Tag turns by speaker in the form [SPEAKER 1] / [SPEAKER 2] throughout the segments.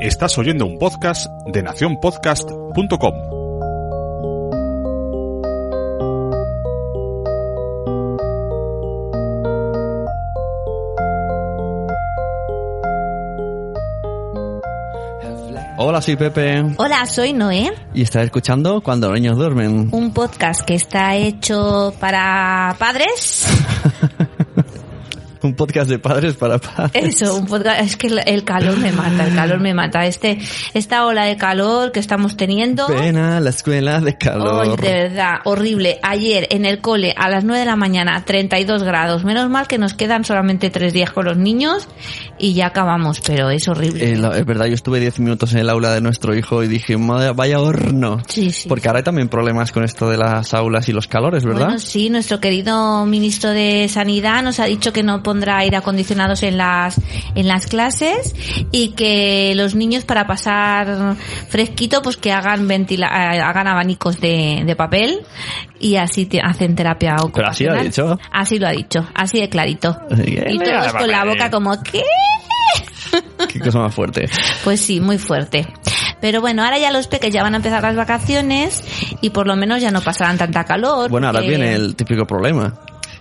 [SPEAKER 1] Estás oyendo un podcast de nacionpodcast.com.
[SPEAKER 2] Hola, soy Pepe.
[SPEAKER 3] Hola, soy Noé.
[SPEAKER 2] Y estás escuchando Cuando los niños duermen.
[SPEAKER 3] Un podcast que está hecho para padres.
[SPEAKER 2] un podcast de padres para padres.
[SPEAKER 3] Eso, un podcast. Es que el calor me mata, el calor me mata. Este, esta ola de calor que estamos teniendo.
[SPEAKER 2] Pena, la escuela de calor.
[SPEAKER 3] Ay, de verdad, horrible. Ayer en el cole a las 9 de la mañana, 32 grados. Menos mal que nos quedan solamente tres días con los niños y ya acabamos, pero es horrible.
[SPEAKER 2] Eh, la- es verdad, yo estuve 10 minutos en el aula de nuestro hijo y dije, "Madre, vaya horno.
[SPEAKER 3] Sí, sí.
[SPEAKER 2] Porque ahora hay también problemas con esto de las aulas y los calores, ¿verdad?
[SPEAKER 3] Bueno, sí, nuestro querido ministro de Sanidad nos ha dicho que no pondrá aire acondicionados en las en las clases y que los niños para pasar fresquito pues que hagan ventila eh, hagan abanicos de, de papel y así te- hacen terapia
[SPEAKER 2] Pero así lo ha
[SPEAKER 3] ocupacional.
[SPEAKER 2] dicho.
[SPEAKER 3] Así lo ha dicho, así de clarito. Y todos con la boca como ¿qué?
[SPEAKER 2] Qué cosa más fuerte.
[SPEAKER 3] Pues sí, muy fuerte. Pero bueno, ahora ya los peques ya van a empezar las vacaciones y por lo menos ya no pasarán tanta calor.
[SPEAKER 2] Bueno, ahora viene el típico problema.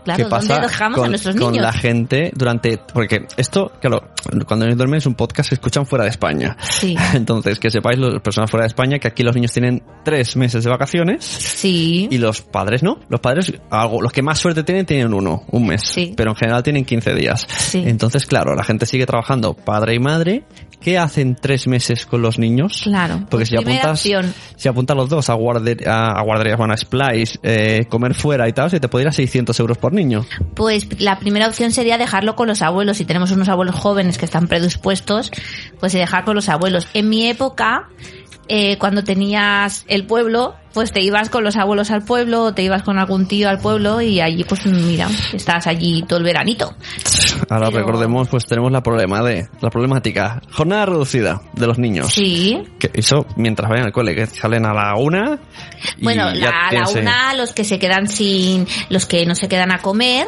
[SPEAKER 3] Claro,
[SPEAKER 2] ¿Qué pasa
[SPEAKER 3] ¿dónde dejamos
[SPEAKER 2] con,
[SPEAKER 3] a nuestros
[SPEAKER 2] con
[SPEAKER 3] niños?
[SPEAKER 2] la gente durante... Porque esto, claro, cuando ellos duermen es un podcast que escuchan fuera de España.
[SPEAKER 3] Sí.
[SPEAKER 2] Entonces, que sepáis, las personas fuera de España, que aquí los niños tienen tres meses de vacaciones
[SPEAKER 3] Sí.
[SPEAKER 2] y los padres no. Los padres, algo, los que más suerte tienen, tienen uno, un mes.
[SPEAKER 3] Sí.
[SPEAKER 2] Pero en general tienen 15 días.
[SPEAKER 3] Sí.
[SPEAKER 2] Entonces, claro, la gente sigue trabajando, padre y madre. ¿Qué hacen tres meses con los niños?
[SPEAKER 3] Claro.
[SPEAKER 2] Porque
[SPEAKER 3] Pues
[SPEAKER 2] si
[SPEAKER 3] primera
[SPEAKER 2] apuntas,
[SPEAKER 3] opción.
[SPEAKER 2] si apuntas los dos a, guarder- a, a guarderías, bueno, a Splice, eh, comer fuera y tal, se te puede ir a 600 euros por niño.
[SPEAKER 3] Pues la primera opción sería dejarlo con los abuelos. Si tenemos unos abuelos jóvenes que están predispuestos, pues dejar con los abuelos. En mi época, eh, cuando tenías el pueblo, pues te ibas con los abuelos al pueblo, o te ibas con algún tío al pueblo y allí, pues mira, estás allí todo el veranito.
[SPEAKER 2] Ahora
[SPEAKER 3] Pero-
[SPEAKER 2] recordemos, pues tenemos la problema de, la problemática, jornada reducida de los niños.
[SPEAKER 3] Sí.
[SPEAKER 2] Que eso mientras vayan al cole, que salen a la una. y
[SPEAKER 3] Bueno,
[SPEAKER 2] ya
[SPEAKER 3] la, a la
[SPEAKER 2] eh,
[SPEAKER 3] una, los que se quedan sin, los que no se quedan a comer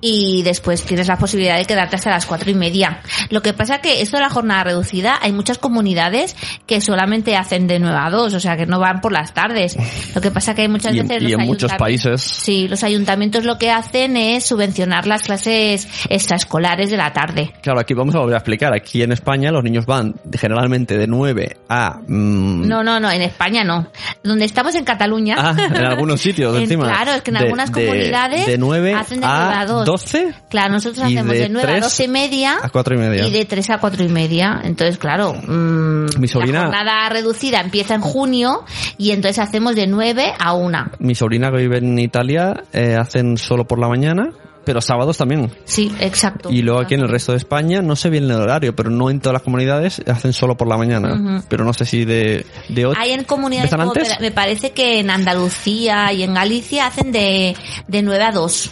[SPEAKER 3] y después tienes la posibilidad de quedarte hasta las cuatro y media. Lo que pasa que esto de la jornada reducida, hay muchas comunidades que solamente hacen de 9 a 2, o sea que no van por las tardes. Lo que pasa que hay muchas
[SPEAKER 2] Y en-
[SPEAKER 3] veces
[SPEAKER 2] y
[SPEAKER 3] los
[SPEAKER 2] en muchos países.
[SPEAKER 3] Sí, los ayuntamientos lo que hacen es subvencionar las clases extraescolares de la tarde.
[SPEAKER 2] Claro, aquí vamos a volver a explicar. Aquí en España los niños van generalmente de 9 a... mm,
[SPEAKER 3] No, no, no, en España no. Donde estamos en Cataluña.
[SPEAKER 2] Ah, en algunos sitios
[SPEAKER 3] En-
[SPEAKER 2] encima.
[SPEAKER 3] Claro, es que en
[SPEAKER 2] De-
[SPEAKER 3] algunas
[SPEAKER 2] de-
[SPEAKER 3] comunidades
[SPEAKER 2] de 9
[SPEAKER 3] hacen de 9 a
[SPEAKER 2] a
[SPEAKER 3] 2.
[SPEAKER 2] 12
[SPEAKER 3] Claro, nosotros
[SPEAKER 2] y
[SPEAKER 3] hacemos
[SPEAKER 2] de
[SPEAKER 3] de 9 a
[SPEAKER 2] 3
[SPEAKER 3] 12 y media
[SPEAKER 2] a 4 y media.
[SPEAKER 3] y de 3 a 4 y media. Entonces, claro, mm,
[SPEAKER 2] Mi sobrina-
[SPEAKER 3] la jornada reducida empieza en junio y entonces hacemos de 9 a 1.
[SPEAKER 2] Mi sobrina que vive en Italia eh, hacen solo por la mañana, pero sábados también.
[SPEAKER 3] Sí, exacto.
[SPEAKER 2] Y luego aquí en el resto de España, no sé bien el horario, pero no en todas las comunidades hacen solo por la mañana.
[SPEAKER 3] Ujú.
[SPEAKER 2] Pero no sé si de, de 8.
[SPEAKER 3] Hay en comunidades
[SPEAKER 2] ¿Empiezan
[SPEAKER 3] como- me parece que en Andalucía y en Galicia hacen de, de 9 a 2.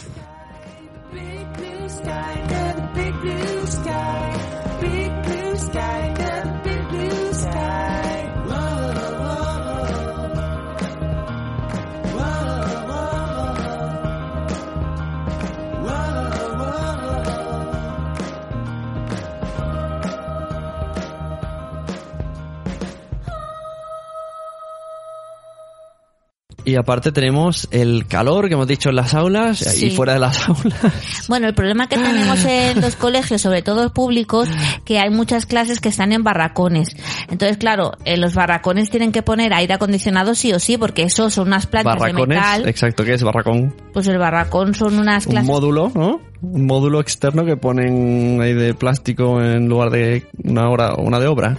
[SPEAKER 2] Y aparte tenemos el calor que hemos dicho en las aulas
[SPEAKER 3] Sí.
[SPEAKER 2] y fuera de las aulas.
[SPEAKER 3] Bueno, el problema que tenemos en los colegios, sobre todo públicos, que hay muchas clases que están en barracones. Entonces, claro, en los barracones tienen que poner aire acondicionado sí o sí, porque eso son unas plantas de metal.
[SPEAKER 2] exacto, ¿qué es barracón?
[SPEAKER 3] Pues el barracón son unas
[SPEAKER 2] Un
[SPEAKER 3] clases.
[SPEAKER 2] módulo, ¿no? Un módulo externo que ponen ahí de plástico en lugar de una hora una de obra.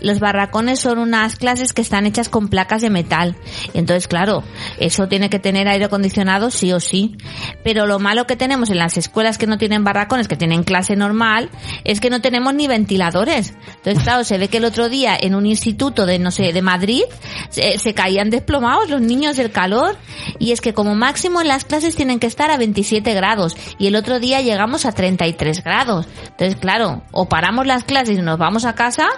[SPEAKER 3] Los barracones son unas clases que están hechas con placas de metal. Entonces, claro, eso tiene que tener aire acondicionado sí o sí. Pero lo malo que tenemos en las escuelas que no tienen barracones, que tienen clase normal, es que no tenemos ni ventiladores. Entonces, claro, se ve que el otro día en un instituto de, no sé, de Madrid, se, caían desplomados los niños del calor. Y es que como máximo en las clases tienen que estar a 27 grados. Y el otro día llegamos a 33 grados. Entonces, claro, o paramos las clases y nos vamos a casa,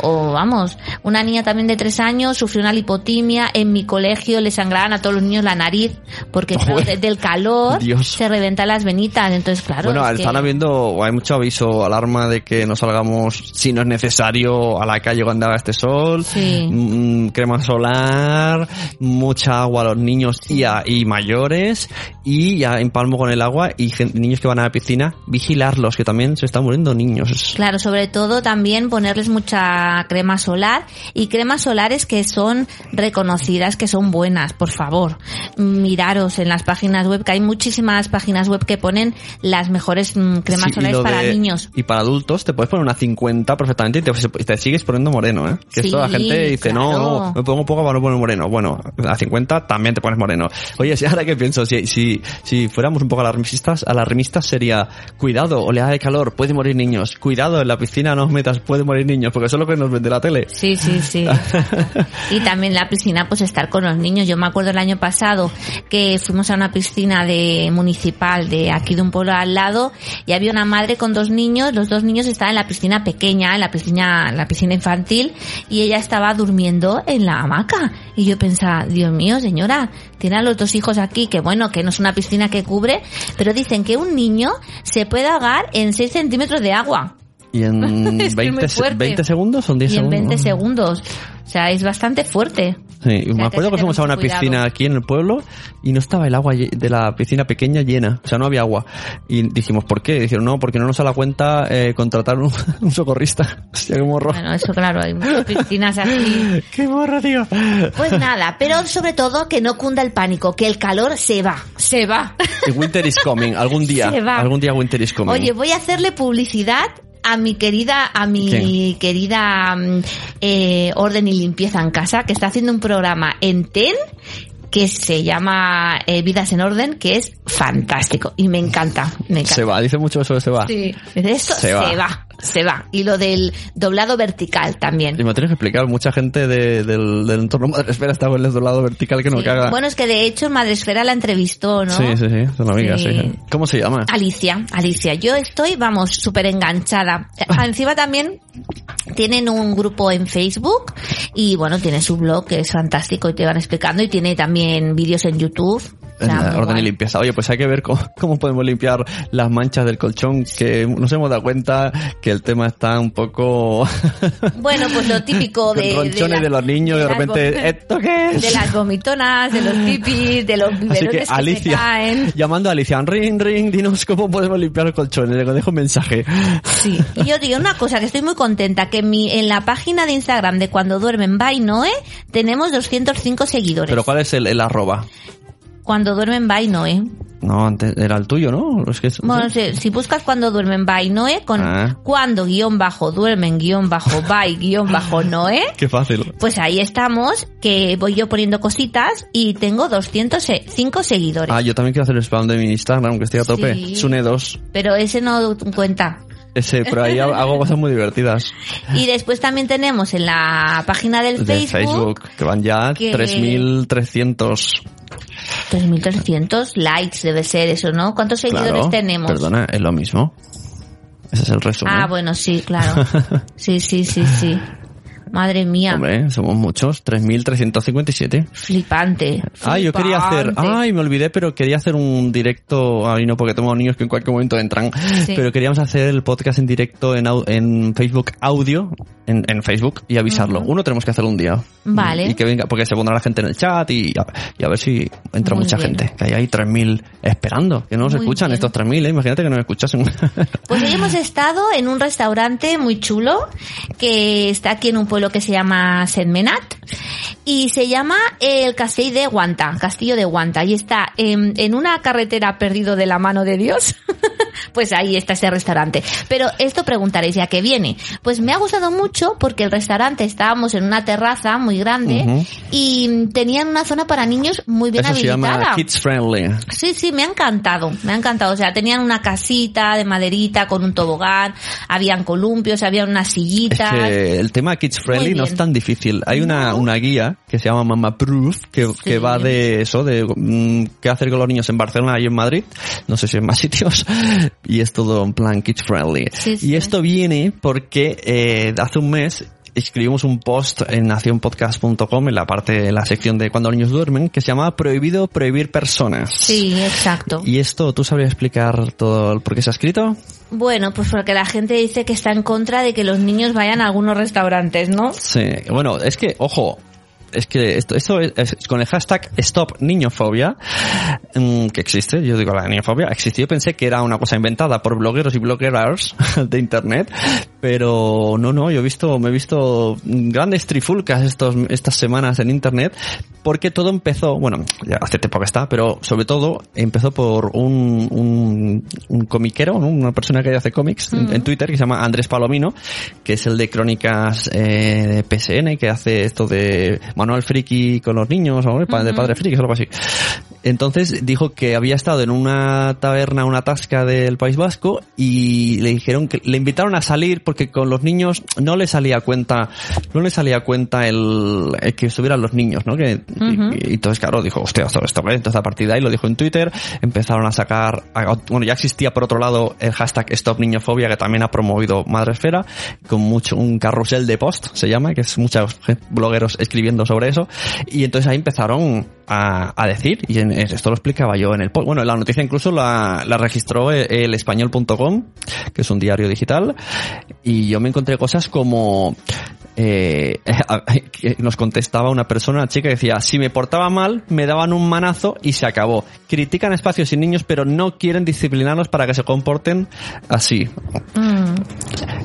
[SPEAKER 3] o vamos. Una niña también de tres años sufrió una lipotimia. En mi colegio le sangraban a todos los niños la nariz, porque claro, del calor
[SPEAKER 2] Dios.
[SPEAKER 3] se reventan las venitas. Entonces, claro.
[SPEAKER 2] bueno,
[SPEAKER 3] es que-
[SPEAKER 2] están habiendo, o hay mucho aviso, alarma de que no salgamos, si no es necesario, a la calle cuando haga este sol.
[SPEAKER 3] Sí.
[SPEAKER 2] Mm, crema solar, mucha agua a los niños y, a- y mayores, y ya empalmo con el agua, y gen- niños que van a la piscina, vigilarlos, que también se están muriendo niños.
[SPEAKER 3] Claro, sobre todo también ponerles mucha crema solar y cremas solares que son reconocidas, que son buenas, por favor. Miraros en las páginas web, que hay muchísimas páginas web que ponen las mejores mm, cremas
[SPEAKER 2] Sí,
[SPEAKER 3] solares para
[SPEAKER 2] de-
[SPEAKER 3] niños.
[SPEAKER 2] Y para adultos te puedes poner una 50 perfectamente y te, te sigues poniendo moreno, ¿eh? Que esto la
[SPEAKER 3] Sí,
[SPEAKER 2] gente dice, no,
[SPEAKER 3] claro.
[SPEAKER 2] no, me pongo poco para no poner moreno. Bueno, a 50 también te pones moreno. Oye, si ahora que pienso, si, si, si fuéramos un poco alarmistas, alarmistas sería, cuidado, oleada de calor, puede morir niños. Cuidado, en la piscina no os metas, puede morir niños, porque eso es lo que nos vende la tele.
[SPEAKER 3] Sí, sí, sí. y también la piscina, pues estar con los niños. Yo me acuerdo el año pasado que fuimos a una piscina de municipal de aquí de un pueblo al lado y había una madre con dos niños. Los dos niños estaban en la piscina pequeña, en la piscina, en la piscina infantil y ella estaba durmiendo en la hamaca. Y yo pensaba, Dios mío, señora, tiene a los dos hijos aquí, que bueno, que no es una piscina que cubre, pero dicen que un niño se puede ahogar en 6 centímetros de agua.
[SPEAKER 2] Y en
[SPEAKER 3] Es que es muy
[SPEAKER 2] 20, se-
[SPEAKER 3] fuerte.
[SPEAKER 2] 20 segundos son 10
[SPEAKER 3] Y en
[SPEAKER 2] segundos.
[SPEAKER 3] 20 segundos. O sea, es bastante fuerte.
[SPEAKER 2] Sí,
[SPEAKER 3] sea, que
[SPEAKER 2] me acuerdo
[SPEAKER 3] que
[SPEAKER 2] que fuimos a una
[SPEAKER 3] cuidado.
[SPEAKER 2] piscina aquí en el pueblo y no estaba el agua de la piscina pequeña llena, o sea, no había agua. Y dijimos, ¿por qué? Dijeron, no, porque no nos da la cuenta eh, contratar un, un socorrista. Hostia, qué morro.
[SPEAKER 3] Bueno, eso claro, hay muchas piscinas así.
[SPEAKER 2] Qué morro, tío.
[SPEAKER 3] Pues nada, pero sobre todo que no cunda el pánico, que el calor se va, se va.
[SPEAKER 2] Winter is coming, algún día.
[SPEAKER 3] Se va.
[SPEAKER 2] Algún día Winter is coming.
[SPEAKER 3] Oye, voy a hacerle publicidad a mi querida, a mi querida mm, eh, Orden y Limpieza en Casa, que está haciendo un programa en TEN que se llama eh, Vidas en Orden, que es fantástico y me encanta. Me encanta.
[SPEAKER 2] se va, dice mucho eso de se va.
[SPEAKER 3] Sí, esto
[SPEAKER 2] Se
[SPEAKER 3] se,
[SPEAKER 2] va.
[SPEAKER 3] va. Se va. Y lo del doblado vertical también.
[SPEAKER 2] Y me tienes que explicar, mucha gente de- del, del entorno madresfera está en el lado vertical que no
[SPEAKER 3] Sí.
[SPEAKER 2] caga.
[SPEAKER 3] Bueno, es que de hecho Madresfera la entrevistó, ¿no?
[SPEAKER 2] Sí, sí, sí, es una amiga, sí.
[SPEAKER 3] Sí.
[SPEAKER 2] ¿Cómo se llama?
[SPEAKER 3] Alicia, Alicia, yo estoy, vamos, súper enganchada. Encima también tienen un grupo en Facebook y bueno, tiene su blog que es fantástico y te van explicando y tiene también vídeos en YouTube.
[SPEAKER 2] En la orden y limpieza. Oye, pues hay que ver cómo, cómo podemos limpiar las manchas del colchón, que nos hemos dado cuenta que el tema está un poco...
[SPEAKER 3] Bueno, pues lo típico de...
[SPEAKER 2] ronchones de,
[SPEAKER 3] la-
[SPEAKER 2] los niños, de, repente, ¿esto qué es?
[SPEAKER 3] De las vomitonas, de los pipis, de los
[SPEAKER 2] Así
[SPEAKER 3] biberones
[SPEAKER 2] que
[SPEAKER 3] que, se
[SPEAKER 2] Alicia,
[SPEAKER 3] caen.
[SPEAKER 2] llamando a Alicia, ring, ring, dinos cómo podemos limpiar los colchones. Le dejo un mensaje.
[SPEAKER 3] Sí. Y yo digo una cosa, que estoy muy contenta, que en, mi, en la página de Instagram de Cuando Duermen by Noé tenemos 205 seguidores.
[SPEAKER 2] Pero ¿cuál es el, el arroba?
[SPEAKER 3] Cuando Duermen by Noé.
[SPEAKER 2] No, antes era el tuyo, ¿no? Es que es-
[SPEAKER 3] Bueno, si, si buscas Cuando Duermen by Noé, con
[SPEAKER 2] Ah.
[SPEAKER 3] cuando guion bajo duermen guion bajo by guion bajo Noé,
[SPEAKER 2] Qué fácil.
[SPEAKER 3] pues ahí estamos, que voy yo poniendo cositas y tengo 205 seguidores.
[SPEAKER 2] Ah, yo también quiero hacer el spam de mi Instagram, que estoy a tope.
[SPEAKER 3] Sí.
[SPEAKER 2] Sune 2.
[SPEAKER 3] Pero ese no cuenta.
[SPEAKER 2] Ese, pero ahí hago cosas muy divertidas.
[SPEAKER 3] Y después también tenemos en la página del
[SPEAKER 2] De
[SPEAKER 3] Facebook,
[SPEAKER 2] Facebook, que van ya
[SPEAKER 3] que-
[SPEAKER 2] 3.300.
[SPEAKER 3] 3.300 likes, debe ser eso, ¿no? ¿Cuántos seguidores
[SPEAKER 2] Claro,
[SPEAKER 3] tenemos?
[SPEAKER 2] Perdona, es lo mismo. Ese es el resumen.
[SPEAKER 3] Ah, bueno, sí, claro. Sí, sí, sí, sí. Madre mía,
[SPEAKER 2] Hombre, somos muchos. 3.357.
[SPEAKER 3] flipante.
[SPEAKER 2] Ah, yo quería hacer...
[SPEAKER 3] flipante.
[SPEAKER 2] Ay, me olvidé, pero quería hacer un directo... Ay, no, porque tengo niños que en cualquier momento entran.
[SPEAKER 3] Sí.
[SPEAKER 2] Pero queríamos hacer el podcast en directo en, en Facebook Audio, en, en Facebook, y avisarlo. Uno tenemos que hacerlo un día.
[SPEAKER 3] Vale.
[SPEAKER 2] Y que venga, porque se pondrá la gente en el chat y a, y a ver si entra
[SPEAKER 3] Muy
[SPEAKER 2] mucha
[SPEAKER 3] bien.
[SPEAKER 2] gente. Que hay ahí 3.000 esperando. Que no nos
[SPEAKER 3] Muy
[SPEAKER 2] escuchan
[SPEAKER 3] bien.
[SPEAKER 2] estos 3.000, ¿eh? Imagínate que no nos escuchasen.
[SPEAKER 3] Pues hoy hemos estado en un restaurante muy chulo que está aquí en un pueblo que se llama Setmenat y se llama el Castell de Guanta, Castillo de Guanta y está en, en una carretera perdido de la mano de Dios pues ahí está ese restaurante. Pero esto preguntaréis, ¿ya qué viene? Pues me ha gustado mucho porque el restaurante estábamos en una terraza muy grande y tenían una zona para niños muy bien
[SPEAKER 2] Eso se
[SPEAKER 3] habilitada.
[SPEAKER 2] llama Kids Friendly.
[SPEAKER 3] Sí, sí, me ha encantado, me ha encantado. O sea, tenían una casita de maderita con un tobogán, habían columpios, había unas
[SPEAKER 2] Es
[SPEAKER 3] sillitas.
[SPEAKER 2] que el tema Kids Friendly no es tan difícil. Hay una, una guía que se llama Mama Proof que, que va de eso, de mm, qué hacer con los niños en Barcelona y en Madrid. No sé si en más sitios. Y es todo en plan Kids Friendly.
[SPEAKER 3] Sí, sí.
[SPEAKER 2] Y esto viene porque eh, hace un mes escribimos un post en nacionpodcast.com en la parte, en la sección de cuando los niños duermen que se llamaba Prohibido prohibir personas.
[SPEAKER 3] Sí, exacto.
[SPEAKER 2] ¿Y esto tú sabrías explicar todo el por qué se ha escrito?
[SPEAKER 3] Bueno, pues porque la gente dice que está en contra de que los niños vayan a algunos restaurantes, ¿no?
[SPEAKER 2] Sí, bueno, es que, ojo, es que esto, esto es, es- con el hashtag Stop Niñofobia, mm, que existe, yo digo la niñofobia, existió, pensé que era una cosa inventada por blogueros y blogueras de internet, pero no, no, yo he visto, me he visto grandes trifulcas estos, estas semanas en internet, porque todo empezó, bueno, ya hace tiempo que está, pero sobre todo empezó por un, un, un comiquero, ¿no? una persona que hace cómics en- en Twitter que se llama Andrés Palomino, que es el de crónicas eh, de PSN, que hace esto de manual friki con los niños, o pa- de padre friki, o algo así. Entonces dijo que había estado en una taberna, una tasca del País Vasco y le dijeron que le invitaron a salir porque con los niños no le salía cuenta, no le salía cuenta el, el que estuvieran los niños, ¿no? Que, y, y entonces claro, dijo, hostia, esto, esto, entonces a partir de ahí lo dijo en Twitter, empezaron a sacar, bueno, ya existía por otro lado el hashtag Stop Niñofobia que también ha promovido Madresfera con mucho, un carrusel de post, se llama, que es muchos blogueros escribiendo sobre eso. Y entonces ahí empezaron a, a decir, y en- esto lo explicaba yo en el post, bueno, la noticia incluso la, la registró el, el español.com, que es un diario digital, y yo me encontré cosas como, eh, nos contestaba una persona, una chica que decía, si me portaba mal, me daban un manazo y se acabó. Critican espacios sin niños, pero no quieren disciplinarlos para que se comporten así.
[SPEAKER 3] Mm.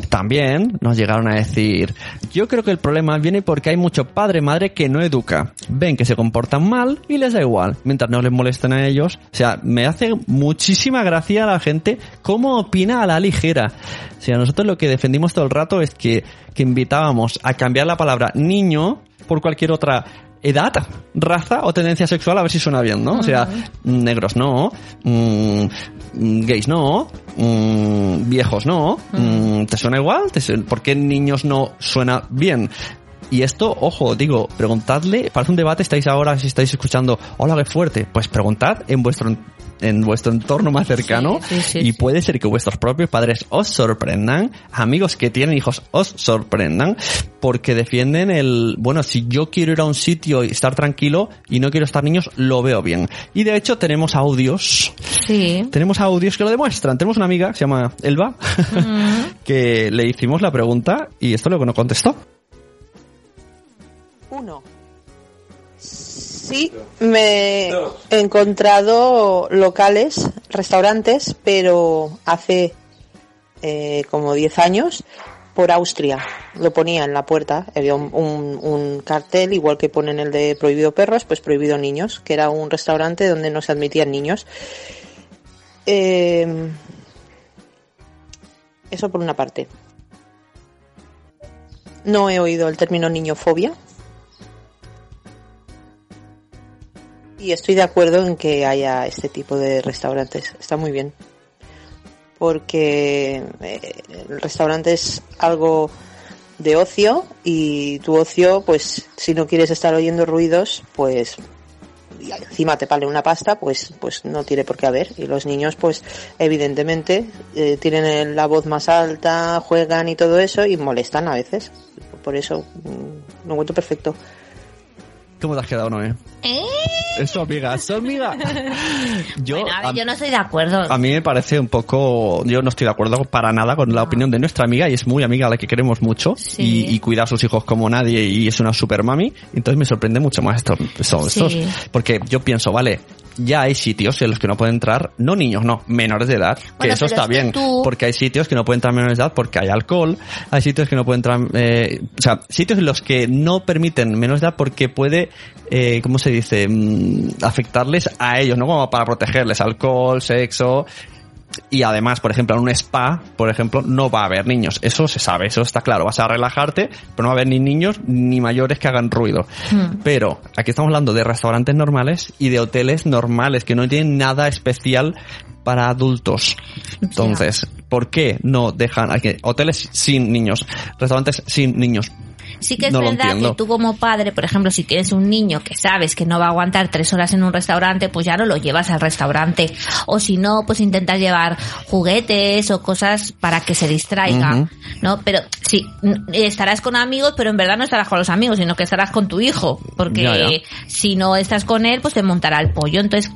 [SPEAKER 2] También nos llegaron a decir, yo creo que el problema viene porque hay mucho padre madre que no educa. Ven que se comportan mal y les da igual, mientras no les molesten a ellos. O sea, me hace muchísima gracia a la gente cómo opina a la ligera. O sea, nosotros lo que defendimos todo el rato es que, que invitábamos a cambiar la palabra niño por cualquier otra edad, raza o tendencia sexual, a ver si suena bien, ¿no? O sea, negros no, mm, mm, gays no, mm, viejos no, mm, ¿te suena igual? ¿Te su- ¿Por qué niños no suena bien? Y esto, ojo, digo, preguntadle, parece un debate, estáis ahora, si estáis escuchando, hola, qué fuerte, pues preguntad en vuestro en- vuestro entorno más cercano
[SPEAKER 3] Sí, sí, sí,
[SPEAKER 2] y puede ser que vuestros propios padres os sorprendan, amigos que tienen hijos os sorprendan, porque defienden el, bueno, si yo quiero ir a un sitio y estar tranquilo y no quiero estar niños, lo veo bien. Y de hecho tenemos audios,
[SPEAKER 3] Sí.
[SPEAKER 2] tenemos audios que lo demuestran. Tenemos una amiga que se llama Elba, que le hicimos la pregunta y esto que nos contestó.
[SPEAKER 4] Uno. Sí, me he encontrado locales, restaurantes, pero hace eh, como 10 años por Austria. Lo ponía en la puerta, había un, un- un cartel, igual que ponen el de prohibido perros, pues prohibido niños, que era un restaurante donde no se admitían niños. Eh, eso por una parte. No he oído el término niñofobia. Y estoy de acuerdo en que haya este tipo de restaurantes. Está muy bien. Porque eh, el restaurante es algo de ocio y tu ocio, pues si no quieres estar oyendo ruidos, pues y encima te vale una pasta, pues pues no tiene por qué haber. Y los niños, pues evidentemente eh, tienen la voz más alta, juegan y todo eso y molestan a veces. Por eso mm, lo encuentro perfecto.
[SPEAKER 2] ¿Cómo te has quedado, Noé?
[SPEAKER 3] ¿Eh?
[SPEAKER 2] Es su amiga, es su amiga. Yo,
[SPEAKER 3] Bueno, a ver,
[SPEAKER 2] a-
[SPEAKER 3] yo no estoy de acuerdo.
[SPEAKER 2] A mí me parece un poco, yo no estoy de acuerdo para nada con la opinión de nuestra amiga y es muy amiga a la que queremos mucho
[SPEAKER 3] Sí.
[SPEAKER 2] y, y cuida a sus hijos como nadie y es una super mami. Entonces me sorprende mucho más esto, esto-
[SPEAKER 3] Sí.
[SPEAKER 2] estos, porque yo pienso, vale, ya hay sitios en los que no pueden entrar, no niños, no, menores de edad, que eso está
[SPEAKER 3] es que
[SPEAKER 2] bien,
[SPEAKER 3] tú-
[SPEAKER 2] porque hay sitios que no pueden entrar menores de edad porque hay alcohol, hay sitios que no pueden entrar, eh, o sea, sitios en los que no permiten menores de edad porque puede, eh, ¿cómo se dice?, Mm, afectarles a ellos, ¿no? Como para protegerles, alcohol, sexo, Y además, por ejemplo, en un spa, por ejemplo, no va a haber niños. Eso se sabe, eso está claro. Vas a relajarte, pero no va a haber ni niños ni mayores que hagan ruido.
[SPEAKER 3] Hmm.
[SPEAKER 2] Pero aquí estamos hablando de restaurantes normales y de hoteles normales que no tienen nada especial para adultos. Entonces, ¿por qué no dejan aquí hoteles sin niños, restaurantes sin niños?
[SPEAKER 3] Sí que es
[SPEAKER 2] No
[SPEAKER 3] verdad que tú como padre, por ejemplo, si tienes un niño que sabes que no va a aguantar tres horas en un restaurante, pues ya no lo llevas al restaurante. O si no, pues intentas llevar juguetes o cosas para que se distraiga. ¿no? Pero sí, estarás con amigos, pero en verdad no estarás con los amigos, sino que estarás con tu hijo. Porque
[SPEAKER 2] Ya, ya.
[SPEAKER 3] si no estás con él, pues te montará el pollo. Entonces,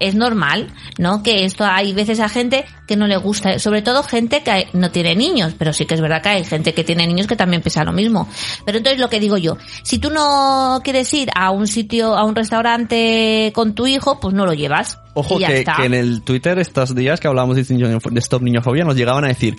[SPEAKER 3] es normal, ¿no? Que esto hay veces a gente que no le gusta, sobre todo gente que no tiene niños, pero sí que es verdad que hay gente que tiene niños que también piensa lo mismo. Pero entonces lo que digo yo, si tú no quieres ir a un sitio, a un restaurante con tu hijo, pues no lo llevas.
[SPEAKER 2] Ojo
[SPEAKER 3] y ya
[SPEAKER 2] que,
[SPEAKER 3] está.
[SPEAKER 2] que en el Twitter estos días que hablábamos de, niño- de Stop Niñofobia nos llegaban a decir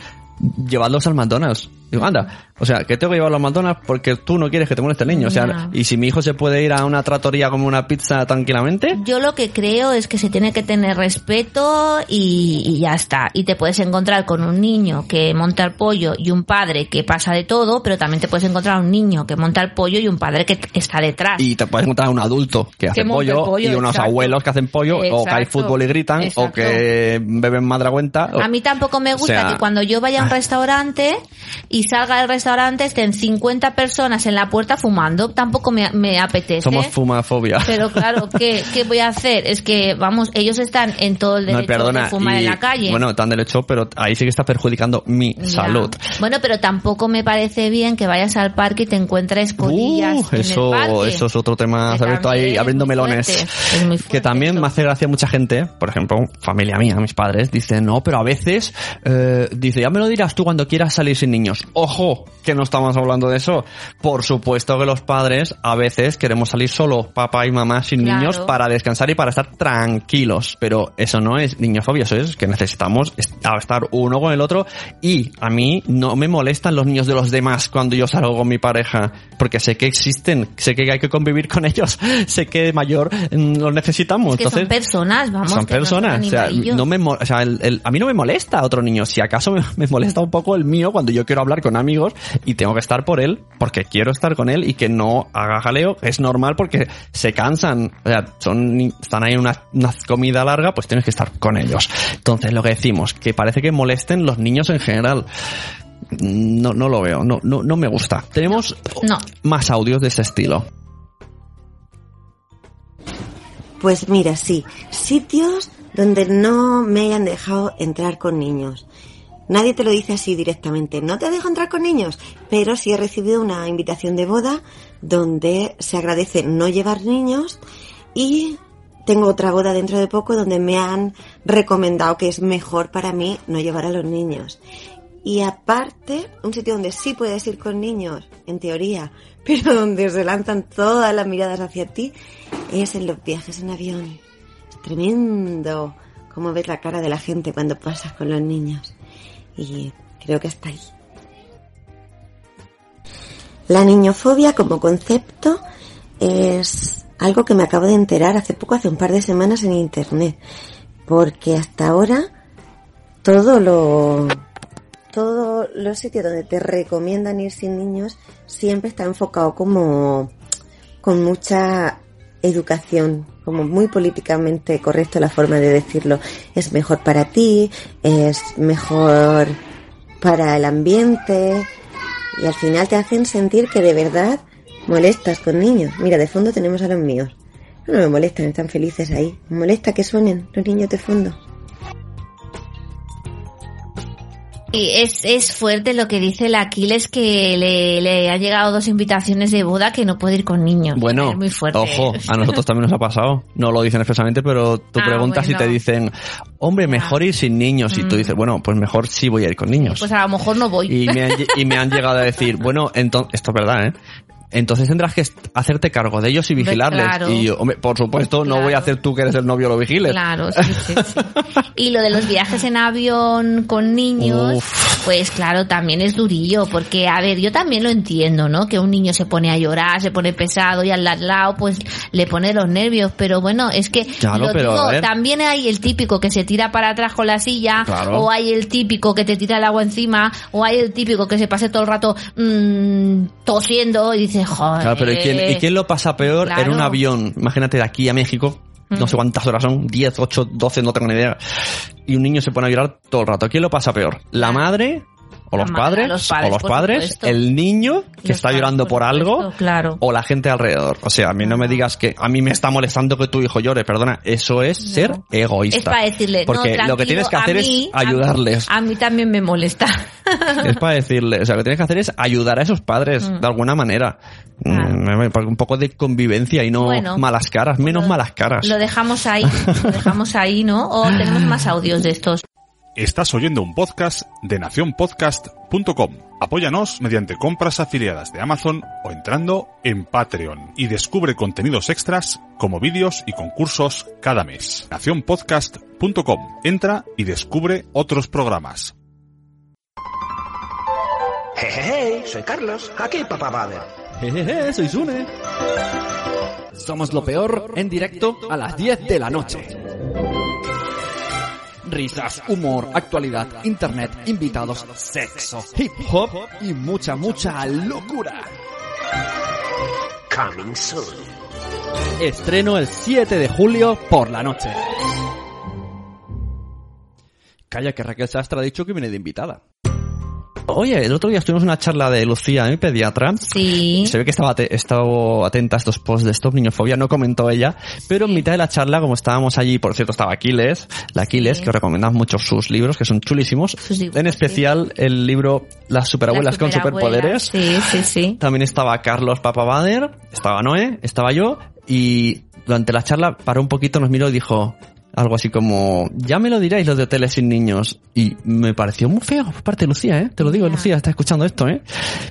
[SPEAKER 2] llevadlos al McDonald's. Digo, anda, o sea, que tengo que llevarlo al McDonald's porque tú no quieres que te moleste el niño. O sea, y si mi hijo se puede ir a una tratoría como una pizza tranquilamente,
[SPEAKER 3] Yo lo que creo es que se tiene que tener respeto y, y ya está. Y te puedes encontrar con un niño que monta el pollo y un padre que pasa de todo, pero también te puedes encontrar un niño que monta el pollo y un padre que está detrás.
[SPEAKER 2] y te puedes encontrar a un adulto que hace pollo,
[SPEAKER 3] pollo,
[SPEAKER 2] y unos abuelos que hacen pollo, o que hay fútbol y gritan, o que beben o-
[SPEAKER 3] A mí tampoco me gusta
[SPEAKER 2] O sea,
[SPEAKER 3] que cuando yo vaya a un restaurante y salga del restaurante estén 50 personas en la puerta fumando. Tampoco me, me apetece.
[SPEAKER 2] Somos fumafobia.
[SPEAKER 3] Pero claro, ¿qué, ¿qué voy a hacer? Es que, vamos, ellos están en todo el
[SPEAKER 2] No,
[SPEAKER 3] derecho
[SPEAKER 2] perdona.
[SPEAKER 3] de fumar
[SPEAKER 2] y,
[SPEAKER 3] en la calle.
[SPEAKER 2] Bueno, tan derecho, pero ahí sí que está perjudicando mi
[SPEAKER 3] Ya.
[SPEAKER 2] salud.
[SPEAKER 3] Bueno, pero tampoco me parece bien que vayas al parque y te encuentres colillas
[SPEAKER 2] Uh,
[SPEAKER 3] en
[SPEAKER 2] eso,
[SPEAKER 3] el parque.
[SPEAKER 2] eso es otro tema.
[SPEAKER 3] Que
[SPEAKER 2] Se ha abierto
[SPEAKER 3] también
[SPEAKER 2] ahí
[SPEAKER 3] es
[SPEAKER 2] abriendo melones.
[SPEAKER 3] fuerte, es muy
[SPEAKER 2] que también
[SPEAKER 3] eso.
[SPEAKER 2] me hace gracia mucha gente, por ejemplo, familia mía, mis padres, dicen, no, pero a veces, eh, dice, ya me lo dirás tú cuando quieras salir sin niños. Ojo, que no estamos hablando de eso. Por supuesto que los padres a veces queremos salir solo, papá y mamá sin
[SPEAKER 3] Claro.
[SPEAKER 2] niños, para descansar y para estar tranquilos. Pero eso no es niñofobia, eso es que necesitamos est- estar uno con el otro. Y a mí no me molestan los niños de los demás cuando yo salgo con mi pareja, porque sé que existen, sé que hay que convivir con ellos, sé que de mayor mm, los necesitamos.
[SPEAKER 3] Es que son
[SPEAKER 2] Entonces,
[SPEAKER 3] personas, vamos.
[SPEAKER 2] son
[SPEAKER 3] no
[SPEAKER 2] personas. o sea, no me, o sea, el- el- a mí no me molesta otro niño. Si acaso me, me molesta un poco el mío cuando yo quiero hablar con amigos y tengo que estar por él porque quiero estar con él y que no haga jaleo. Es normal porque se cansan. O sea, son, están ahí una, una comida larga, pues tienes que estar con ellos. Entonces, lo que decimos, que parece que molesten los niños en general. No, no lo veo, no, no, no me gusta. Tenemos
[SPEAKER 3] No.
[SPEAKER 2] más audios de ese estilo.
[SPEAKER 5] Pues mira, sí, sitios donde no me hayan dejado entrar con niños. Nadie te lo dice así directamente, no te dejo entrar con niños, pero sí he recibido una invitación de boda donde se agradece no llevar niños y tengo otra boda dentro de poco donde me han recomendado que es mejor para mí no llevar a los niños. Y aparte, un sitio donde sí puedes ir con niños, en teoría, pero donde se lanzan todas las miradas hacia ti, es en los viajes en avión. Es tremendo cómo ves la cara de la gente cuando pasas con los niños. Y creo que está ahí. La niñofobia como concepto es algo que me acabo de enterar hace poco, hace un par de semanas en internet. Porque hasta ahora todo lo todos los sitios donde te recomiendan ir sin niños siempre está enfocado como con mucha educación, como muy políticamente correcto la forma de decirlo. Es mejor para ti, es mejor para el ambiente y al final te hacen sentir que de verdad molestas con niños. Mira, de fondo tenemos a los míos. No me molestan, están felices ahí. Me molesta que suenen los niños de fondo.
[SPEAKER 3] Y es, es fuerte lo que dice el Aquiles que le, le han llegado dos invitaciones de boda que no puede ir con niños.
[SPEAKER 2] Bueno,
[SPEAKER 3] es muy fuerte.
[SPEAKER 2] ojo, a nosotros también nos ha pasado. No lo dicen expresamente, pero tú
[SPEAKER 3] Ah,
[SPEAKER 2] preguntas y te dicen, hombre, mejor ir sin niños. Y tú
[SPEAKER 3] Mm.
[SPEAKER 2] dices, bueno, pues mejor sí voy a ir con niños.
[SPEAKER 3] Pues a lo mejor no voy.
[SPEAKER 2] Y me, han, y me han llegado a decir, bueno, entonces, esto es verdad, ¿eh? Entonces tendrás que hacerte cargo de ellos y vigilarles.
[SPEAKER 3] claro.
[SPEAKER 2] Y, hombre, por supuesto, no voy a hacer tú que eres el novio lo vigiles.
[SPEAKER 3] Claro, sí, sí, sí. Y lo de los viajes en avión con niños,
[SPEAKER 2] Uf.
[SPEAKER 3] pues claro, también es durillo, porque a ver, yo también lo entiendo, ¿no? Que un niño se pone a llorar, se pone pesado y al lado, pues le pone los nervios, pero bueno, es que
[SPEAKER 2] Claro,
[SPEAKER 3] lo
[SPEAKER 2] pero,
[SPEAKER 3] digo, también hay el típico que se tira para atrás con la silla,
[SPEAKER 2] Claro.
[SPEAKER 3] o hay el típico que te tira el agua encima, o hay el típico que se pase todo el rato mm, tosiendo y dice, joder.
[SPEAKER 2] Claro, pero ¿y quién, ¿y quién lo pasa peor en un avión? Imagínate de aquí a México, no sé cuántas horas son, 10, 8, 12, no tengo ni idea. Y un niño se pone a llorar todo el rato. ¿Quién lo pasa peor? ¿La madre? ¿O los
[SPEAKER 3] madre,
[SPEAKER 2] padres?
[SPEAKER 3] los padres,
[SPEAKER 2] ¿O los padres?
[SPEAKER 3] supuesto.
[SPEAKER 2] ¿El niño que
[SPEAKER 3] Los
[SPEAKER 2] está llorando por,
[SPEAKER 3] por
[SPEAKER 2] algo?
[SPEAKER 3] supuesto, claro.
[SPEAKER 2] ¿O la gente alrededor? O sea, a mí no me digas que a mí me está molestando que tu hijo llore, perdona. Eso es ser egoísta.
[SPEAKER 3] Es para decirle,
[SPEAKER 2] Porque
[SPEAKER 3] no,
[SPEAKER 2] lo que tienes que hacer
[SPEAKER 3] mí-
[SPEAKER 2] es ayudarles.
[SPEAKER 3] A, mí también me molesta.
[SPEAKER 2] Es para decirle, o sea, lo que tienes que hacer es ayudar a esos padres de alguna manera.
[SPEAKER 3] Claro.
[SPEAKER 2] Mm, Un poco de convivencia y no
[SPEAKER 3] Bueno.
[SPEAKER 2] malas caras, menos
[SPEAKER 3] Lo-
[SPEAKER 2] malas caras.
[SPEAKER 3] Lo dejamos ahí, lo dejamos ahí, ¿no? O tenemos más audios de estos.
[SPEAKER 1] Estás oyendo un podcast de nacionpodcast.com. Apóyanos mediante compras afiliadas de Amazon o entrando en Patreon y descubre contenidos extras como vídeos y concursos cada mes. nacionpodcast.com. Entra y descubre otros programas.
[SPEAKER 6] Jejeje, soy Carlos, aquí Papá Bader.
[SPEAKER 2] Jejeje, soy Sune.
[SPEAKER 7] Somos lo peor en directo a las 10 de la noche. Risas, humor, actualidad, internet, invitados, sexo, hip hop y mucha, mucha locura.
[SPEAKER 6] Coming soon.
[SPEAKER 7] Estreno el 7 de julio por la noche.
[SPEAKER 2] Calla, que Raquel Sastre ha dicho que viene de invitada. Oye, el otro día estuvimos en una charla de Lucía, mi pediatra.
[SPEAKER 3] Sí.
[SPEAKER 2] Se ve que estaba, estaba atenta a estos posts de Stop Niñofobia, no comentó ella, pero en mitad de la charla, como estábamos allí, por cierto, estaba Aquiles, la Aquiles,
[SPEAKER 3] Sí.
[SPEAKER 2] que os recomendamos mucho sus libros, que son chulísimos.
[SPEAKER 3] Sus
[SPEAKER 2] en especial el libro Las superabuelas
[SPEAKER 3] Las
[SPEAKER 2] con superpoderes.
[SPEAKER 3] Sí, sí, sí.
[SPEAKER 2] También estaba Carlos Papabader, estaba Noé, estaba yo, y durante la charla paró un poquito, nos miró y dijo algo así como, ya me lo diréis los de hoteles sin niños. Y me pareció muy feo por parte de Lucía, ¿eh? Te lo digo. Lucía, está escuchando esto, ¿eh?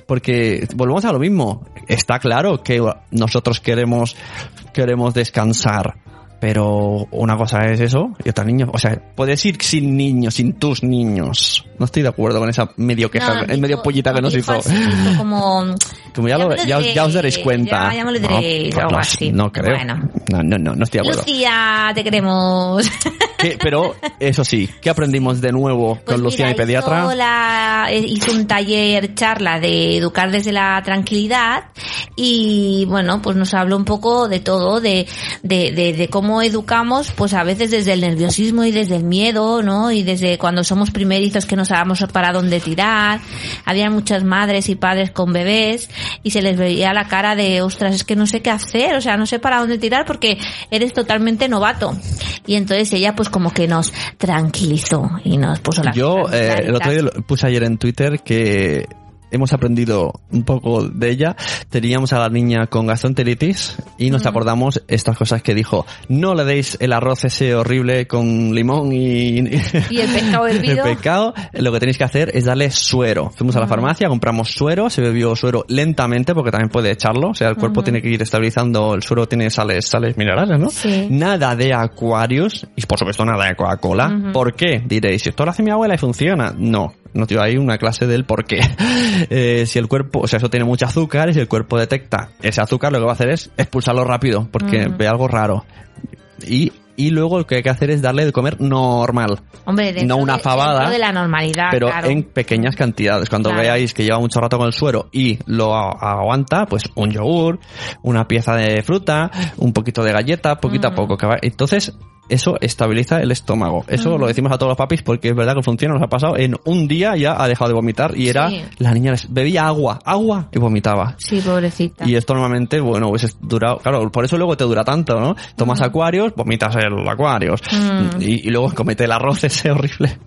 [SPEAKER 2] Porque volvemos a lo mismo. Está claro que nosotros queremos, queremos descansar. Pero una cosa es eso y otra niños. O sea, puedes ir sin niños, sin tus niños. No estoy de acuerdo con esa medio queja,
[SPEAKER 3] No,
[SPEAKER 2] el medio pollita que
[SPEAKER 3] no,
[SPEAKER 2] nos hizo.
[SPEAKER 3] así, como...
[SPEAKER 2] Como ya, lo- ya, os- ya os daréis cuenta.
[SPEAKER 3] Ya, ya me lo
[SPEAKER 2] No, pues no,
[SPEAKER 3] así.
[SPEAKER 2] no creo.
[SPEAKER 3] Bueno.
[SPEAKER 2] No, no, no, no estoy de acuerdo.
[SPEAKER 3] Lucía, te queremos.
[SPEAKER 2] ¿Qué- pero, eso sí, ¿qué aprendimos de nuevo
[SPEAKER 3] Pues
[SPEAKER 2] con Lucía,
[SPEAKER 3] mira,
[SPEAKER 2] mi pediatra?
[SPEAKER 3] Hizo, la- eh, hizo un taller charla de educar desde la tranquilidad y bueno, pues nos habló un poco de todo, de, de, de, de cómo educamos, pues a veces desde el nerviosismo y desde el miedo, ¿no? Y desde cuando somos primerizos que no sabemos para dónde tirar. Había muchas madres y padres con bebés y se les veía la cara de, ostras, es que no sé qué hacer, o sea, no sé para dónde tirar porque eres totalmente novato. Y entonces ella pues como que nos tranquilizó y nos puso la
[SPEAKER 2] Yo, eh, el otro día lo puse ayer en Twitter que hemos aprendido un poco de ella. Teníamos a la niña con gastroenteritis y nos acordamos estas cosas que dijo. No le deis el arroz ese horrible con limón y...
[SPEAKER 3] Y el pescado hervido.
[SPEAKER 2] El pescado, lo que tenéis que hacer es darle suero. Fuimos a la farmacia, compramos suero, se bebió suero lentamente porque también puede echarlo. O sea, el cuerpo tiene que ir estabilizando, el suero tiene sales, sales minerales, ¿no?
[SPEAKER 3] Sí.
[SPEAKER 2] Nada de Aquarius y por supuesto nada de Coca-Cola. ¿Por qué? Diréis, esto lo hace mi abuela y funciona. No, no te hay una clase del por qué. Eh, si el cuerpo, o sea, eso tiene mucho azúcar y si el cuerpo detecta ese azúcar, lo que va a hacer es expulsarlo rápido porque ve algo raro. Y, y luego lo que hay que hacer es darle de comer normal.
[SPEAKER 3] Hombre,
[SPEAKER 2] no una
[SPEAKER 3] de-
[SPEAKER 2] fabada,
[SPEAKER 3] de la normalidad,
[SPEAKER 2] pero
[SPEAKER 3] claro.
[SPEAKER 2] en pequeñas cantidades. Cuando
[SPEAKER 3] Claro.
[SPEAKER 2] veáis que lleva mucho rato con el suero y lo aguanta, pues un yogur, una pieza de fruta, un poquito de galleta, poquito a poco. Entonces, eso estabiliza el estómago. Eso lo decimos a todos los papis porque es verdad que funciona, nos ha pasado. En un día ya ha dejado de vomitar y era, la niña bebía agua, agua y vomitaba.
[SPEAKER 3] Sí, pobrecita.
[SPEAKER 2] Y esto normalmente, bueno, hubiese durado, claro, por eso luego te dura tanto, ¿no? Tomas acuarios, vomitas el acuarios. Y, y luego comete el arroz ese horrible.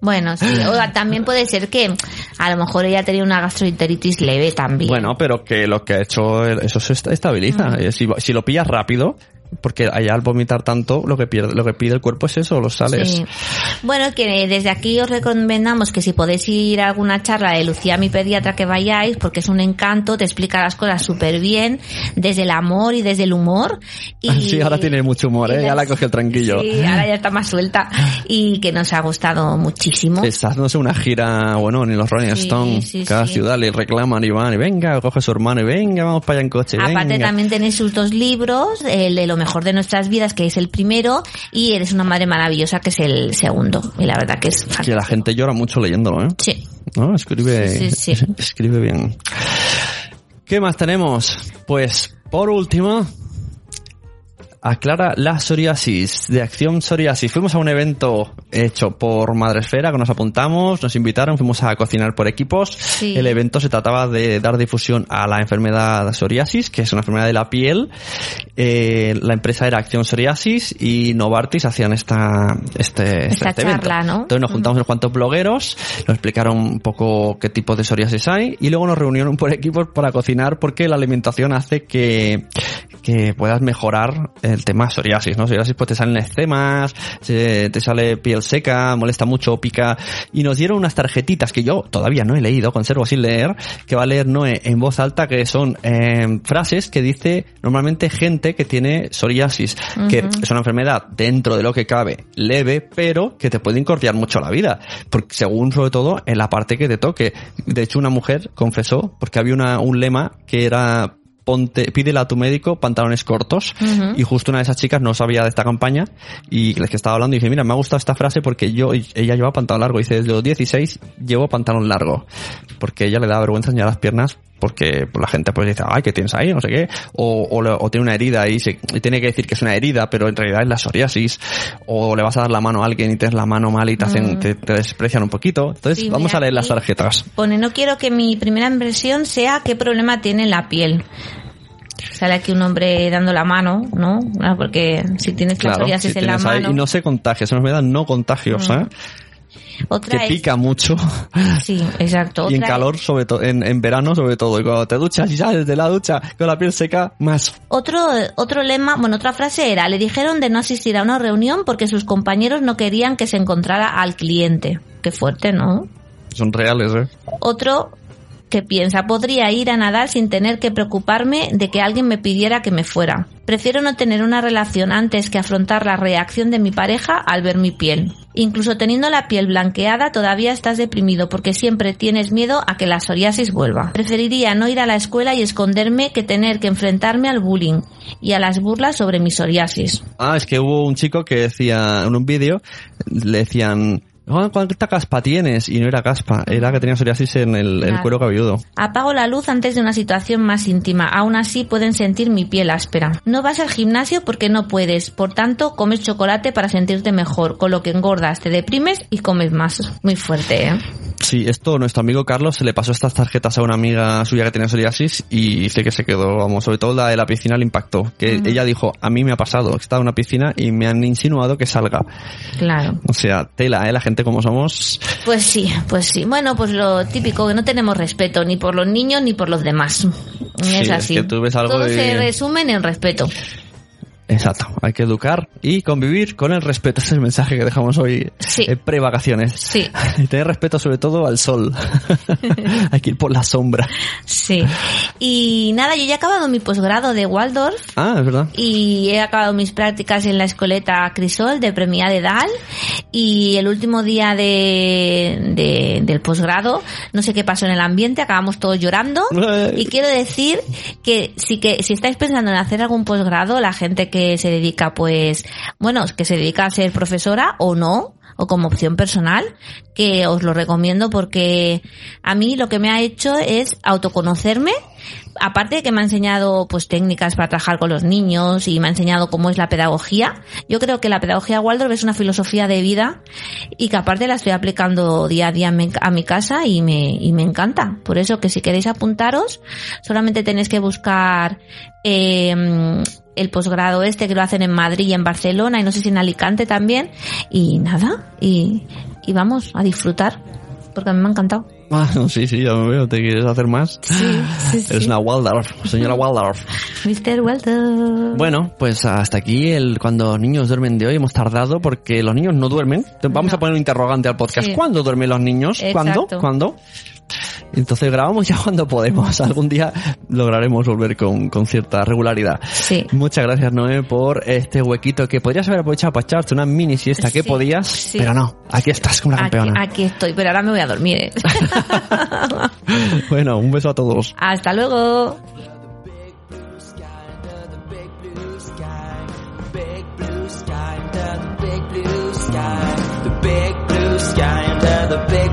[SPEAKER 3] Bueno, sí. O también puede ser que a lo mejor ella tenía una gastroenteritis leve también.
[SPEAKER 2] Bueno, pero que lo que ha hecho, eso se est- estabiliza. Eh, Si, si lo pillas rápido, porque allá al vomitar tanto, lo que pierde, lo que pide el cuerpo es eso, los sales.
[SPEAKER 3] Sí. Bueno, que desde aquí os recomendamos que si podéis ir a alguna charla de Lucía, mi pediatra, que vayáis, porque es un encanto, te explica las cosas súper bien, desde el amor y desde el humor. Y,
[SPEAKER 2] sí, ahora tiene mucho humor, ¿eh? Ya la coge el tranquillo.
[SPEAKER 3] Sí, ahora ya está más suelta y que nos ha gustado muchísimo.
[SPEAKER 2] Está haciéndose una gira, bueno, ni los Rolling
[SPEAKER 3] Sí,
[SPEAKER 2] Stones,
[SPEAKER 3] sí,
[SPEAKER 2] cada
[SPEAKER 3] sí.
[SPEAKER 2] ciudad le reclaman y van, y venga, coge a su hermano y venga, vamos para allá en coche,
[SPEAKER 3] Aparte
[SPEAKER 2] venga.
[SPEAKER 3] también tenéis sus dos libros, el de lo mejor de nuestras vidas, que es el primero, y Eres una madre maravillosa, que es el segundo. Y la verdad que es
[SPEAKER 2] Que
[SPEAKER 3] fantástico.
[SPEAKER 2] la gente llora mucho leyéndolo, ¿eh?
[SPEAKER 3] Sí.
[SPEAKER 2] ¿No? Escribe,
[SPEAKER 3] Sí, sí, sí.
[SPEAKER 2] escribe bien. ¿Qué más tenemos? Pues, por último, aclara la psoriasis, de Acción Psoriasis. Fuimos a un evento hecho por Madresfera, que nos apuntamos, nos invitaron, fuimos a cocinar por equipos.
[SPEAKER 3] Sí.
[SPEAKER 2] El evento se trataba de dar difusión a la enfermedad psoriasis, que es una enfermedad de la piel. Eh, la empresa era Acción Psoriasis y Novartis hacían esta, este,
[SPEAKER 3] Esta
[SPEAKER 2] este evento. Entonces nos juntamos unos cuantos blogueros, nos explicaron un poco qué tipo de psoriasis hay y luego nos reunieron por equipos para cocinar porque la alimentación hace que, que puedas mejorar el tema psoriasis, ¿no? Psoriasis pues te salen eczemas, se- te sale piel seca, molesta mucho, pica y nos dieron unas tarjetitas que yo todavía no he leído, conservo sin leer, que va a leer Noé en voz alta que son eh, frases que dice normalmente gente que tiene psoriasis, que es una enfermedad dentro de lo que cabe leve, pero que te puede incordiar mucho la vida, porque según sobre todo en la parte que te toque. De hecho, una mujer confesó, porque había una, un lema que era ponte, pídele a tu médico pantalones cortos. Y justo una de esas chicas no sabía de esta campaña y les que estaba hablando y dije, mira, me ha gustado esta frase porque yo, ella lleva pantalón largo. Dice, desde los 16 llevo pantalón largo. Porque ella le da vergüenza enseñar las piernas porque pues, la gente pues dice, ay, ¿qué tienes ahí? No sé qué. O, o, o tiene una herida y, se, y tiene que decir que es una herida, pero en realidad es la psoriasis. O le vas a dar la mano a alguien y tienes la mano mal y te hacen,
[SPEAKER 3] Mm.
[SPEAKER 2] te, te desprecian un poquito. Entonces,
[SPEAKER 3] Sí,
[SPEAKER 2] vamos a leer las tarjetas.
[SPEAKER 3] Pone, no quiero que mi primera impresión sea qué problema tiene la piel. Sale aquí un hombre dando la mano, ¿no? Ah, Porque si tienes la
[SPEAKER 2] Claro,
[SPEAKER 3] psoriasis
[SPEAKER 2] si
[SPEAKER 3] en la
[SPEAKER 2] ahí-
[SPEAKER 3] mano.
[SPEAKER 2] y no se contagia, es una enfermedad no contagiosa,
[SPEAKER 3] Otra
[SPEAKER 2] que
[SPEAKER 3] es-
[SPEAKER 2] pica mucho.
[SPEAKER 3] Sí, exacto.
[SPEAKER 2] y en calor, sobre todo, en, en verano sobre todo. Y cuando te duchas y sales de la ducha con la piel seca, más.
[SPEAKER 3] Otro, otro lema, bueno, otra frase era, le dijeron de no asistir a una reunión porque sus compañeros no querían que se encontrara al cliente. Qué fuerte, ¿no?
[SPEAKER 2] Son reales, ¿eh?
[SPEAKER 3] Otro que piensa, podría ir a nadar sin tener que preocuparme de que alguien me pidiera que me fuera. Prefiero no tener una relación antes que afrontar la reacción de mi pareja al ver mi piel. Incluso teniendo la piel blanqueada todavía estás deprimido porque siempre tienes miedo a que la psoriasis vuelva. Preferiría no ir a la escuela y esconderme que tener que enfrentarme al bullying y a las burlas sobre mi psoriasis.
[SPEAKER 2] Ah, es que hubo un chico que decía, en un vídeo, le decían, "Oh, ¿cuánta caspa tienes? Y no era caspa, era que tenía psoriasis en el, el
[SPEAKER 3] Claro.
[SPEAKER 2] cuero cabelludo.
[SPEAKER 3] Apago la luz antes de una situación más íntima. Aún así pueden sentir mi piel áspera. No vas al gimnasio porque no puedes. Por tanto, comes chocolate para sentirte mejor. Con lo que engordas, te deprimes y comes más. Muy fuerte, ¿eh?
[SPEAKER 2] Sí, esto, nuestro amigo Carlos se le pasó estas tarjetas a una amiga suya que tenía psoriasis y dice que se quedó, vamos, sobre todo la de la piscina le impactó. Que
[SPEAKER 3] Ujú.
[SPEAKER 2] ella dijo, a mí me ha pasado, estaba en una piscina y me han insinuado que salga.
[SPEAKER 3] Claro.
[SPEAKER 2] O sea, tela, ¿eh? La gente como somos.
[SPEAKER 3] Pues sí, pues sí. Bueno, pues lo típico, que no tenemos respeto ni por los niños ni por los demás.
[SPEAKER 2] Sí,
[SPEAKER 3] es
[SPEAKER 2] es
[SPEAKER 3] así.
[SPEAKER 2] que tú ves algo
[SPEAKER 3] Todo se resume en el respeto.
[SPEAKER 2] Exacto, hay que educar y convivir con el respeto. Ese es el mensaje que dejamos hoy
[SPEAKER 3] Sí.
[SPEAKER 2] en pre-vacaciones.
[SPEAKER 3] Sí.
[SPEAKER 2] Y tener respeto sobre todo al sol. hay que ir por la sombra.
[SPEAKER 3] Sí. Y nada, yo ya he acabado mi posgrado de Waldorf.
[SPEAKER 2] Ah, es verdad.
[SPEAKER 3] y he acabado mis prácticas en la escoleta Crisol de Premia de Dal y el último día de, de- del posgrado no sé qué pasó en el ambiente acabamos todos llorando y quiero decir que si que si estáis pensando en hacer algún posgrado la gente que se dedica pues bueno que se dedica a ser profesora o no o como opción personal, que os lo recomiendo porque a mí lo que me ha hecho es autoconocerme, aparte de que me ha enseñado pues técnicas para trabajar con los niños y me ha enseñado cómo es la pedagogía. Yo creo que la pedagogía Waldorf es una filosofía de vida y que aparte la estoy aplicando día a día a mi casa y me, y me encanta. Por eso que si queréis apuntaros, solamente tenéis que buscar eh, el posgrado este que lo hacen en Madrid y en Barcelona y no sé si en Alicante también. Y nada, y, y vamos a disfrutar, porque a mí me ha encantado.
[SPEAKER 2] Ah, sí, sí, ya me veo. ¿Te quieres hacer más?
[SPEAKER 3] Sí, sí,
[SPEAKER 2] Eres
[SPEAKER 3] sí.
[SPEAKER 2] una Waldorf, señora Waldorf.
[SPEAKER 3] Mr. Walter.
[SPEAKER 2] Bueno, pues hasta aquí el cuando niños duermen de hoy. Hemos tardado porque los niños no duermen. Vamos
[SPEAKER 3] No.
[SPEAKER 2] a poner un interrogante al podcast.
[SPEAKER 3] Sí.
[SPEAKER 2] ¿Cuándo duermen los niños? ¿Cuándo?
[SPEAKER 3] Exacto.
[SPEAKER 2] ¿Cuándo? Entonces grabamos ya cuando podemos. Algún día lograremos volver con, con cierta regularidad.
[SPEAKER 3] Sí.
[SPEAKER 2] Muchas gracias, Noé, por este huequito que podrías haber aprovechado para echarte una mini siesta que
[SPEAKER 3] Sí,
[SPEAKER 2] podías,
[SPEAKER 3] sí.
[SPEAKER 2] pero no. Aquí estás como la
[SPEAKER 3] Aquí,
[SPEAKER 2] campeona.
[SPEAKER 3] aquí estoy, pero ahora me voy a dormir. ¿eh?
[SPEAKER 2] Bueno, un beso a todos.
[SPEAKER 3] Hasta luego.
[SPEAKER 8] big blue sky under the big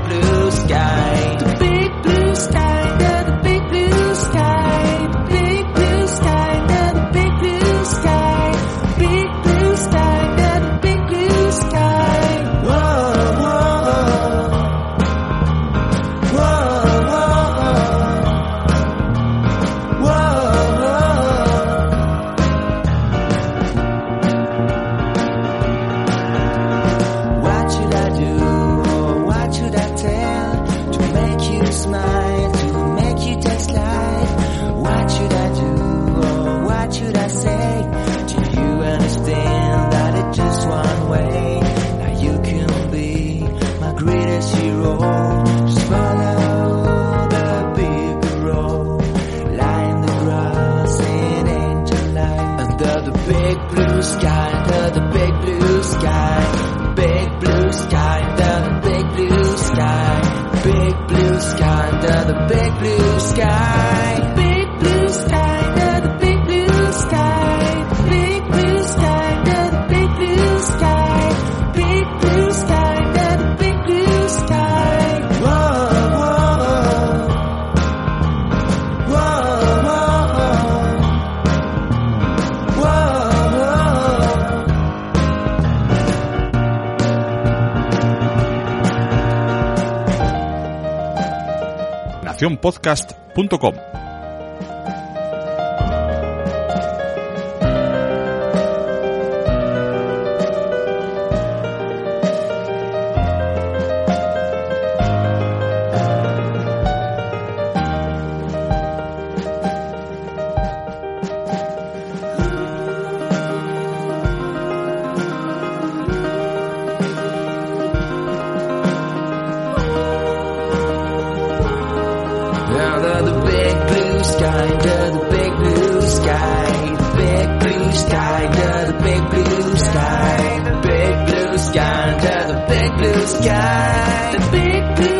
[SPEAKER 1] nacionpodcast.com.
[SPEAKER 8] sky, the big blue